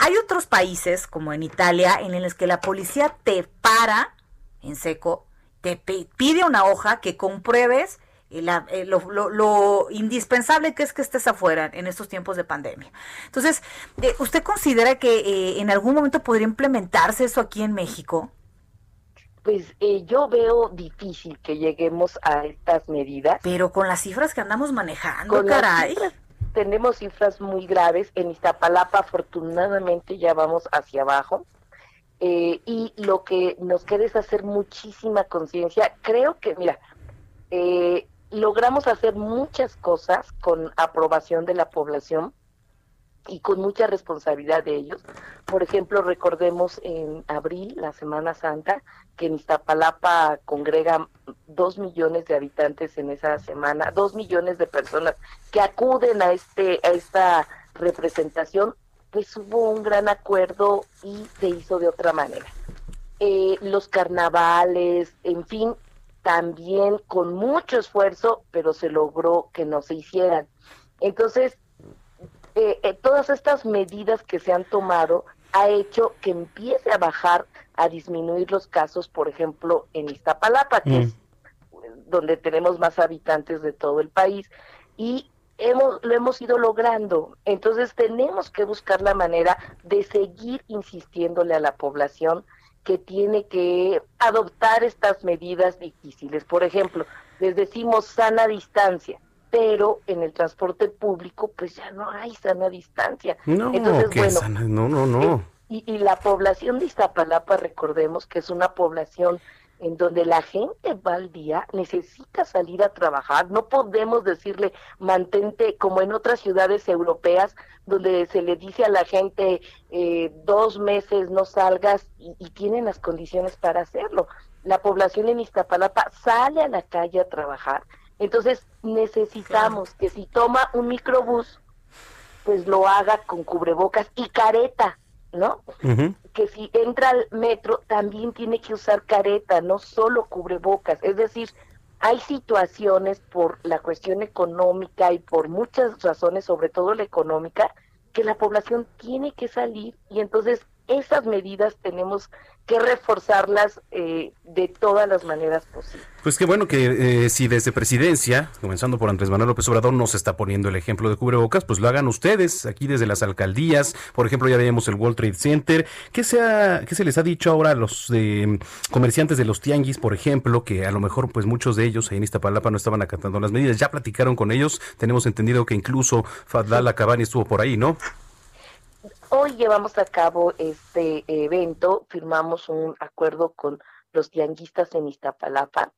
Hay otros países, como en Italia, en los que la policía te para en seco, te pide una hoja que compruebes eh, lo, indispensable que es que estés afuera en estos tiempos de pandemia. Entonces, eh, ¿usted considera que eh, en algún momento podría implementarse eso aquí en México? Pues yo veo difícil que lleguemos a estas medidas. Pero con las cifras que andamos manejando, caray. Tenemos cifras muy graves. En Iztapalapa, afortunadamente, ya vamos hacia abajo. y lo que nos queda es hacer muchísima conciencia. Creo que, mira, eh, logramos hacer muchas cosas con aprobación de la población y con mucha responsabilidad de ellos. Por ejemplo, recordemos en abril, la Semana Santa, que en Iztapalapa congrega dos millones de habitantes en esa semana, dos millones de personas que acuden a este a esta representación, pues hubo un gran acuerdo y se hizo de otra manera. Eh, los carnavales, en fin, también con mucho esfuerzo, pero se logró que no se hicieran. Entonces, eh, eh, todas estas medidas que se han tomado ha hecho que empiece a bajar, a disminuir los casos, por ejemplo, en Iztapalapa, que es donde tenemos más habitantes de todo el país, y hemos, lo hemos ido logrando. Entonces tenemos que buscar la manera de seguir insistiéndole a la población que tiene que adoptar estas medidas difíciles. Por ejemplo, les decimos sana distancia, pero en el transporte público pues ya no hay sana distancia. No, Entonces, bueno, no, no, no. Y, y, la población de Iztapalapa, recordemos que es una población en donde la gente va al día, necesita salir a trabajar. No podemos decirle mantente como en otras ciudades europeas donde se le dice a la gente eh, dos meses no salgas y, y, tienen las condiciones para hacerlo. La población en Iztapalapa sale a la calle a trabajar. Entonces necesitamos que si toma un microbús, pues lo haga con cubrebocas y careta ¿no? Que si entra al metro también tiene que usar careta, no solo cubrebocas. Es decir, hay situaciones por la cuestión económica y por muchas razones, sobre todo la económica, que la población tiene que salir y entonces esas medidas tenemos que reforzarlas eh, de todas las maneras posibles. Pues qué bueno que eh, si desde presidencia, comenzando por Andrés Manuel López Obrador, nos está poniendo el ejemplo de cubrebocas, pues lo hagan ustedes aquí desde las alcaldías. Por ejemplo, ya veíamos el World Trade Center. ¿Qué se, qué se les ha dicho ahora a los eh, comerciantes de los tianguis, por ejemplo, que a lo mejor pues muchos de ellos ahí en Iztapalapa no estaban acatando las medidas? Ya platicaron con ellos. Tenemos entendido que incluso Fadlala Cabani estuvo por ahí, ¿no? Hoy llevamos a cabo este evento, firmamos un acuerdo con los tianguistas en Iztapalapa,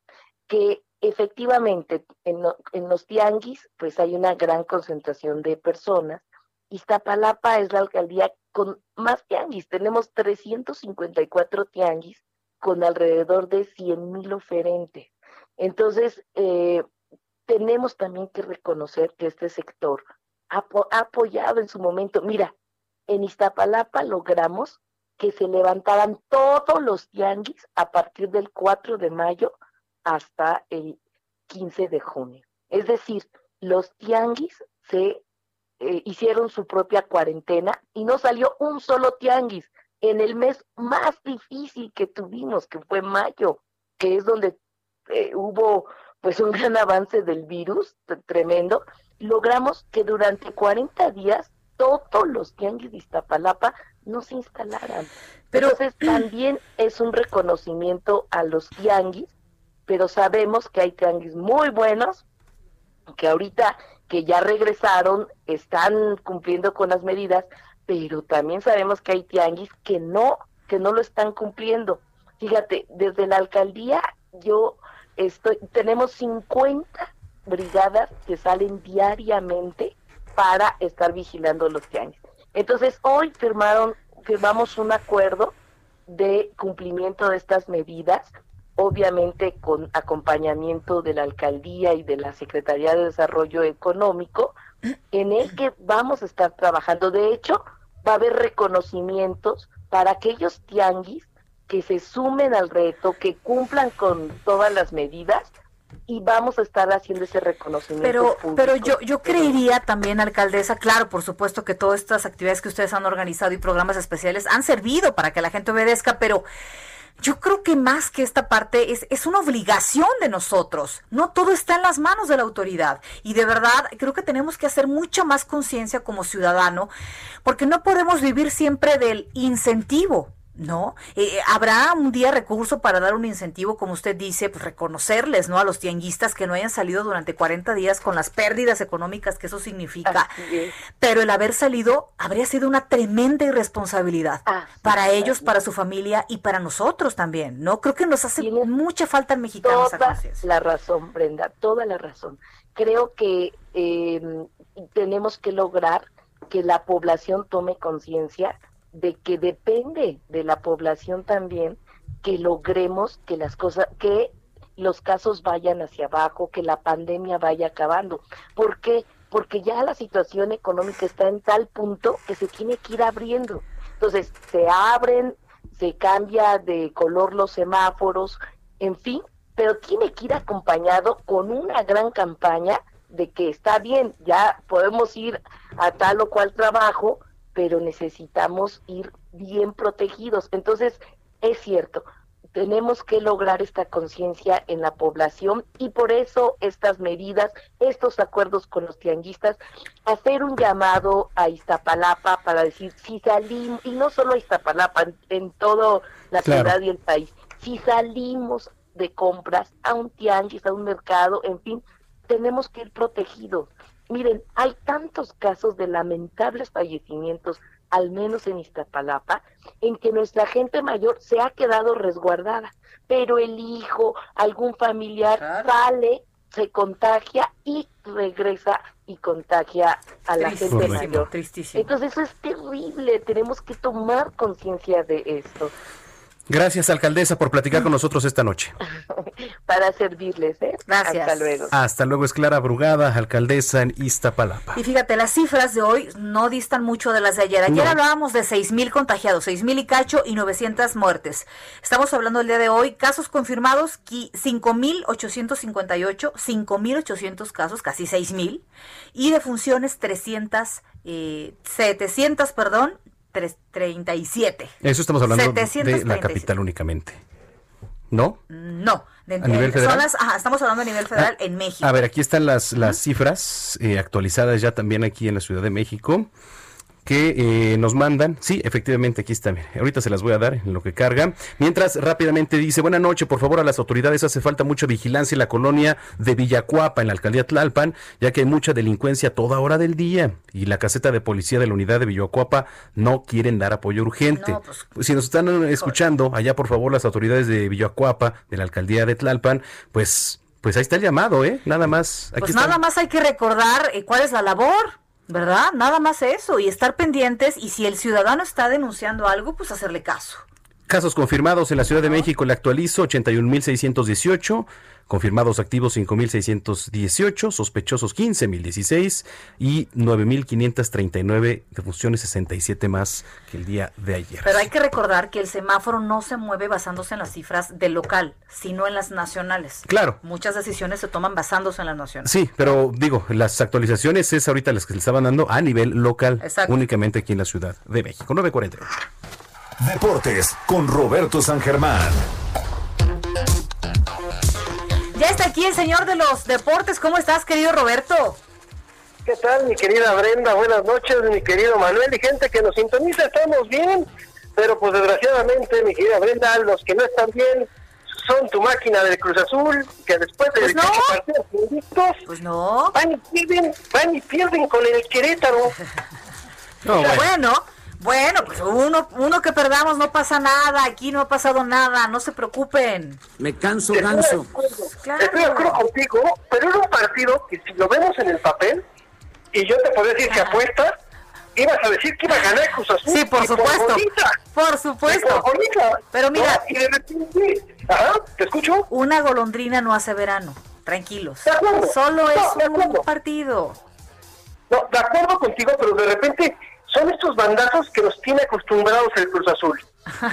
que efectivamente en, los tianguis pues hay una gran concentración de personas. Iztapalapa es la alcaldía con más tianguis, tenemos 354 tianguis con alrededor de 100 mil oferentes. Entonces, eh, tenemos también que reconocer que este sector ha apoyado en su momento, mira, en Iztapalapa logramos que se levantaran todos los tianguis a partir del 4 de mayo hasta el 15 de junio. Es decir, los tianguis se eh, hicieron su propia cuarentena y no salió un solo tianguis. en el mes más difícil que tuvimos, que fue mayo, que es donde eh, hubo pues un gran avance del virus tremendo, logramos que durante 40 días todos los tianguis de Iztapalapa no se instalaran. Pero... Entonces también es un reconocimiento a los tianguis, pero sabemos que hay tianguis muy buenos, que ahorita que ya regresaron están cumpliendo con las medidas, pero también sabemos que hay tianguis que no, que no lo están cumpliendo. Fíjate, desde la alcaldía yo estoy, tenemos 50 brigadas que salen diariamente para estar vigilando los tianguis. Entonces, hoy firmaron, firmamos un acuerdo de cumplimiento de estas medidas, obviamente con acompañamiento de la alcaldía y de la Secretaría de Desarrollo Económico, en el que vamos a estar trabajando. De hecho, va a haber reconocimientos para aquellos tianguis que se sumen al reto, que cumplan con todas las medidas y vamos a estar haciendo ese reconocimiento. Pero, pero yo, yo creería también, alcaldesa, claro, por supuesto que todas estas actividades que ustedes han organizado y programas especiales han servido para que la gente obedezca, pero yo creo que más que esta parte es, es una obligación de nosotros. No todo está en las manos de la autoridad. Y de verdad creo que tenemos que hacer mucha más conciencia como ciudadano, porque no podemos vivir siempre del incentivo. ¿No? Eh, ¿Habrá un día recurso para dar un incentivo, como usted dice, pues reconocerles, ¿no? A los tianguistas que no hayan salido durante 40 días con las pérdidas económicas que eso significa. Pero el haber salido habría sido una tremenda irresponsabilidad para ellos, para su familia y para nosotros también, ¿no? Creo que nos hace mucha falta en mexicanos. Toda la razón, Brenda, toda la razón. Creo que eh, tenemos que lograr que la población tome conciencia de que depende de la población también que logremos que las cosas, que los casos vayan hacia abajo, que la pandemia vaya acabando. ¿Por qué? Porque ya la situación económica está en tal punto que se tiene que ir abriendo. Entonces, se abren, se cambia de color los semáforos, en fin, pero tiene que ir acompañado con una gran campaña de que está bien, ya podemos ir a tal o cual trabajo, pero necesitamos ir bien protegidos. Entonces, es cierto, tenemos que lograr esta conciencia en la población y por eso estas medidas, estos acuerdos con los tianguistas, hacer un llamado a Iztapalapa para decir, si salimos, y no solo a Iztapalapa, en, en toda la ciudad y el país, si salimos de compras a un tianguis, a un mercado, en fin, tenemos que ir protegidos. Miren, hay tantos casos de lamentables fallecimientos, al menos en Iztapalapa, en que nuestra gente mayor se ha quedado resguardada, pero el hijo, algún familiar sale, se contagia y regresa y contagia a la gente mayor. Entonces eso es terrible, tenemos que tomar conciencia de esto. Gracias, alcaldesa, por platicar con nosotros esta noche. Para servirles, ¿eh? Gracias. Hasta luego. Hasta luego, es Clara Brugada, alcaldesa en Iztapalapa. Y fíjate, las cifras de hoy no distan mucho de las de ayer. Ayer hablábamos de 6 mil contagiados, 6 mil y cacho y 900 muertes. Estamos hablando el día de hoy, casos confirmados, 5 mil 858, 5 mil 800 casos, casi 6 mil, y defunciones 300, eh, 700, perdón, 37. Eso estamos hablando de la capital únicamente. ¿No? No. ¿A nivel federal? estamos hablando a nivel federal en México. A ver, aquí están las, las cifras eh, actualizadas ya también aquí en la Ciudad de México que eh, nos mandan. Sí, efectivamente, aquí está. Ahorita se las voy a dar en lo que carga. Mientras, rápidamente dice, buena noche, por favor, a las autoridades hace falta mucha vigilancia en la colonia de Villacuapa, en la alcaldía Tlalpan, ya que hay mucha delincuencia a toda hora del día. Y la caseta de policía de la unidad de Villacuapa no quieren dar apoyo urgente. Pues, si nos están escuchando, allá por favor, las autoridades de Villacuapa, de la alcaldía de Tlalpan, pues... Pues ahí está el llamado, ¿eh? Nada más. pues nada más hay que recordar eh, cuál es la labor ¿verdad? Nada más eso y estar pendientes y si el ciudadano está denunciando algo, pues hacerle caso. Casos confirmados en la Ciudad de México, le actualizo 81.618, confirmados activos 5.618, sospechosos 15.016 y 9.539 defunciones, 67 más que el día de ayer. Pero hay que recordar que el semáforo no se mueve basándose en las cifras del local, sino en las nacionales. Claro. Muchas decisiones se toman basándose en las nacionales. Sí, pero digo, las actualizaciones es ahorita las que se estaban dando a nivel local, únicamente aquí en la Ciudad de México. 948. Deportes con Roberto San Germán. Aquí el señor de los deportes. ¿Cómo estás, querido Roberto? ¿Qué tal, mi querida Brenda? Buenas noches, mi querido Manuel y gente que nos sintoniza. Estamos bien, pero pues desgraciadamente, mi querida Brenda, los que no están bien son tu máquina del Cruz Azul, que después de Pues no. 18 partidos invictos, pues no. van y pierden, van y pierden con el Querétaro. No, bueno. bueno. Bueno, pues uno, uno que perdamos no pasa nada. Aquí no ha pasado nada. No se preocupen. Me canso ganso. Claro. Estoy de acuerdo contigo, pero era un partido que si lo vemos en el papel, y yo te podría decir que apuestas, ibas a decir que iba a ganar Cruz Azul. Sí, por y supuesto. bonita. Por supuesto. Y por. Pero mira- No, y de repente, ajá, ¿te escucho? Una golondrina no hace verano. Tranquilos. De acuerdo. Solo No, es de un partido. No, de acuerdo contigo, pero de repente son estos bandazos que nos tiene acostumbrados el Cruz Azul.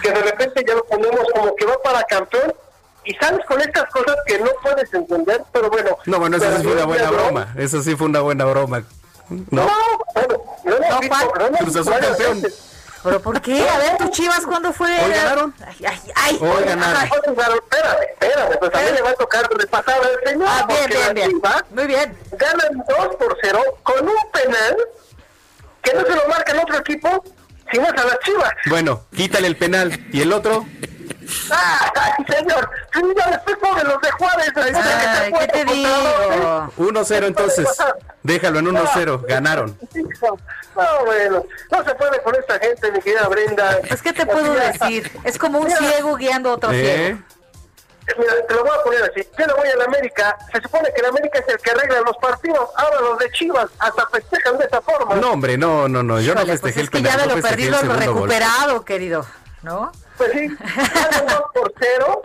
Que de repente ya lo ponemos como que va para campeón y sales con estas cosas que no puedes entender, pero bueno. No, bueno, esa sí fue una buena no- broma. Esa sí fue una buena broma. ¿No? No, bueno, no No, Cruz Azul campeón. veces. ¿Pero por qué? A ver, tus chivas, ¿cuándo fue? Hoy ganaron. Ay, ay, ay. Hoy ganaron. Ay, Espérame, espérame, pues también le va a tocar repasar al señor. Ah, bien, bien, bien. Muy bien. ganan 2 por 0 con un penal que no se lo marca el otro equipo, sino es a las Chivas. Bueno, quítale el penal. ¿Y el otro? ¡Ay, señor! Ya después de los de Juárez. que Ay, fue ¿qué te digo? 1-0 entonces. Déjalo en 1-0. Ganaron. ¿eh? No, bueno, no se puede con esta gente, mi querida Brenda. Pues, ¿qué te puedo decir? Es como un ciego guiando a otro ¿Eh? ciego. Mira, te lo voy a poner así. Yo le voy a la América. Se supone que la América es el que arregla los partidos. Ahora los de Chivas hasta festejan de esa forma. No, hombre, no, no, no. Yo no Híjole, pues festejé es el que ya de lo perdido lo segundo gol. recuperado, querido. ¿No? Pues sí, ganan 2 por 0.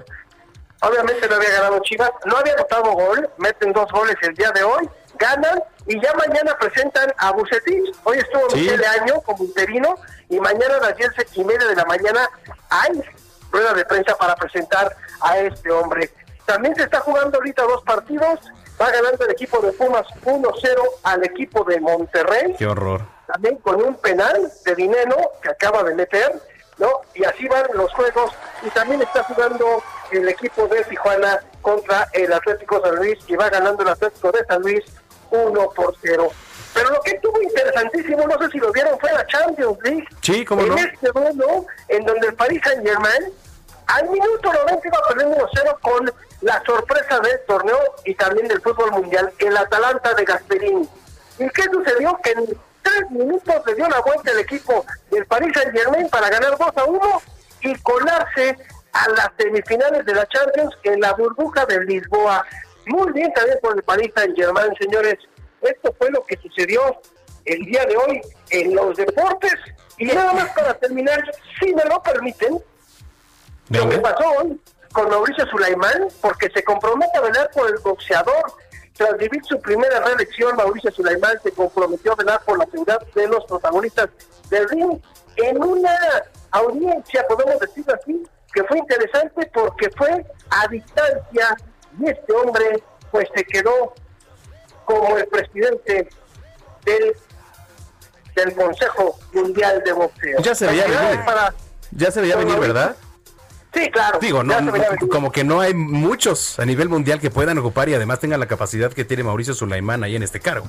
Obviamente no había ganado Chivas, no había anotado gol, meten dos goles el día de hoy, ganan y ya mañana presentan a Bucetich. Hoy estuvo Sí. Miguel Año como interino y mañana a las 10 y media de la mañana hay rueda de prensa para presentar a este hombre. También se está jugando ahorita dos partidos, va ganando el equipo de Pumas 1-0 al equipo de Monterrey Qué horror. también con un penal de dinero que acaba de meter, ¿no? Y así van los juegos. Y también está jugando el equipo de Tijuana contra el Atlético San Luis y va ganando el Atlético de San Luis 1 por 0. Pero lo que estuvo interesantísimo, no sé si lo vieron, fue la Champions League. Sí, cómo en no. este duelo, en donde el Paris Saint Germain al minuto 90 iba perdiendo 1-0 con la sorpresa del torneo y también del fútbol mundial, el Atalanta de Gasperini. ¿Y qué sucedió? Que en tres minutos le dio la vuelta el equipo del Paris Saint Germain para ganar 2 a 1 y colarse a las semifinales de la Champions en la burbuja de Lisboa. Muy bien también por el Paris Saint Germain, señores. Esto fue lo que sucedió el día de hoy en los deportes. Y nada más para terminar, si me lo permiten, lo que pasó hoy con Mauricio Sulaimán, porque se compromete a velar por el boxeador. Tras vivir su primera reelección, Mauricio Sulaimán se comprometió a velar por la seguridad de los protagonistas del ring en una audiencia, podemos decirlo así, que fue interesante porque fue a distancia y este hombre pues se quedó como el presidente del, del Consejo Mundial de Boxeo. Ya se veía venir. para- Ya se veía venir, ¿verdad? Sí, claro. Digo, no, como que no hay muchos a nivel mundial que puedan ocupar y además tengan la capacidad que tiene Mauricio Sulaimán ahí en este cargo.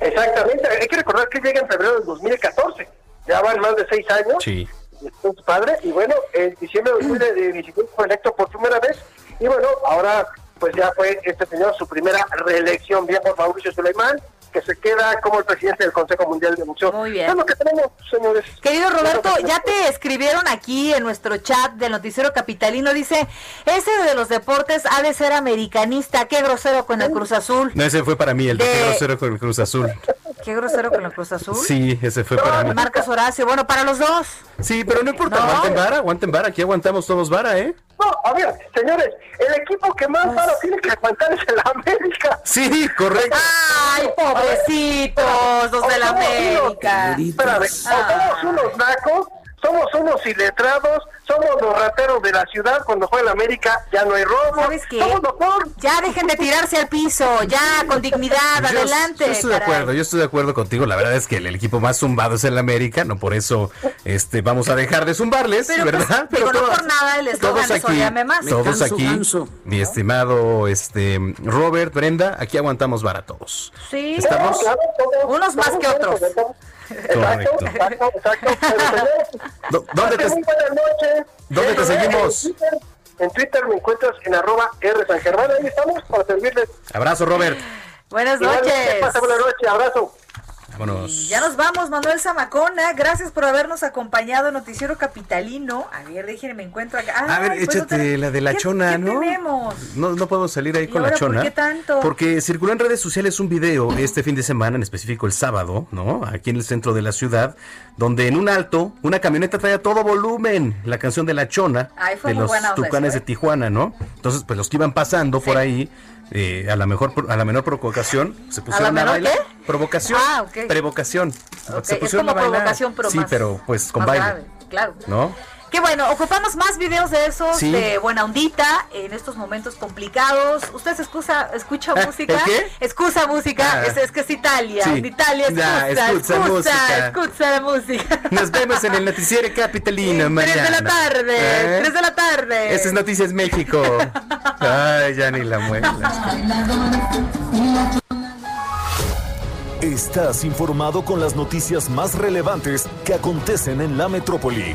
Exactamente, hay que recordar que llega en febrero del 2014, ya van más de seis años, Sí. es su padre, y bueno, en diciembre de 2017 fue electo por primera vez, y bueno, ahora pues ya fue este señor su primera reelección, bien por Mauricio Suleimán, que se queda como el presidente del Consejo Mundial de Boxeo. Muy bien. Es lo que tenemos, señores. Querido Roberto, Es lo que ya te escribieron aquí en nuestro chat del noticiero capitalino, dice, ese de los deportes ha de ser americanista, qué grosero con el Cruz Azul. No, ese fue para mí, el de De- qué grosero con el Cruz Azul. Qué grosero con el Cruz Azul. Sí, ese fue para mí. Marcas Horacio, bueno, para los dos. Sí, pero no importa, No. aguanten vara, aguanten vara, aquí aguantamos todos vara, ¿eh? No, a ver, señores, el equipo que más malo tiene que aguantar es el América. Sí, correcto. Ay, pobrecitos, los de la somos unos- América. Espérame, o somos unos nacos, somos unos iletrados, somos los rateros de la ciudad, cuando juega el América ya no hay robo. ¿Sabes qué? Ya dejen de tirarse al piso, ya con dignidad, Yo- adelante. Yo estoy de acuerdo, yo estoy de acuerdo contigo. La verdad es que el, el equipo más zumbado es el América, no por eso este vamos a dejar de zumbarles, Pero, pues, ¿verdad? digo, no por nada el todos aquí, Más. todos aquí, mi estimado este Robert, Brenda, aquí aguantamos vara todos. Sí, ¿Estamos? unos más que otros. Correcto. Exacto, exacto. Pero, ¿Dónde te, muy buenas noches. ¿Dónde te seguimos? En Twitter, me encuentras en arroba R San Germán. Ahí estamos para servirles. Abrazo, Robert. Buenas noches. Pasa buena noche, abrazo. Vámonos. Ya nos vamos, Manuel Zamacona. Gracias por habernos acompañado Noticiero Capitalino. A ver, déjenme me encuentro acá. A ver, pues, échate la de la ¿Qué- chona, qué ¿no? tenemos? No, no podemos salir ahí ¿Y con la por chona. qué tanto? Porque circuló en redes sociales un video este fin de semana, en específico el sábado, ¿no? Aquí en el centro de la ciudad, donde en un alto una camioneta trae a todo volumen la canción de la chona Ay, fue de los tucanes eso, ¿eh? de Tijuana, ¿no? Entonces, pues los que iban pasando por ahí, eh, a la mejor a la menor provocación, se pusieron a, menor bailar. Provocación. Ah, ok. Provocación. Ok, Se es pusieron como a bailar. provocación, pero sí, más- pero pues con baile, grave, claro. ¿no? Qué bueno, ocupamos más videos de esos Sí. de buena ondita en estos momentos complicados. ¿Usted se excusa, escucha ¿Eh? música? ¿El qué? Excusa música, Ah. es, es que es Italia. Sí. En Italia escucha música. excusa la música. Nos vemos en el noticiero capitalino mañana. Tres de la tarde, ¿Eh? tres de la tarde. Este es Noticias México. Ay, ya ni la muela. Estás informado con las noticias más relevantes que acontecen en la metrópoli.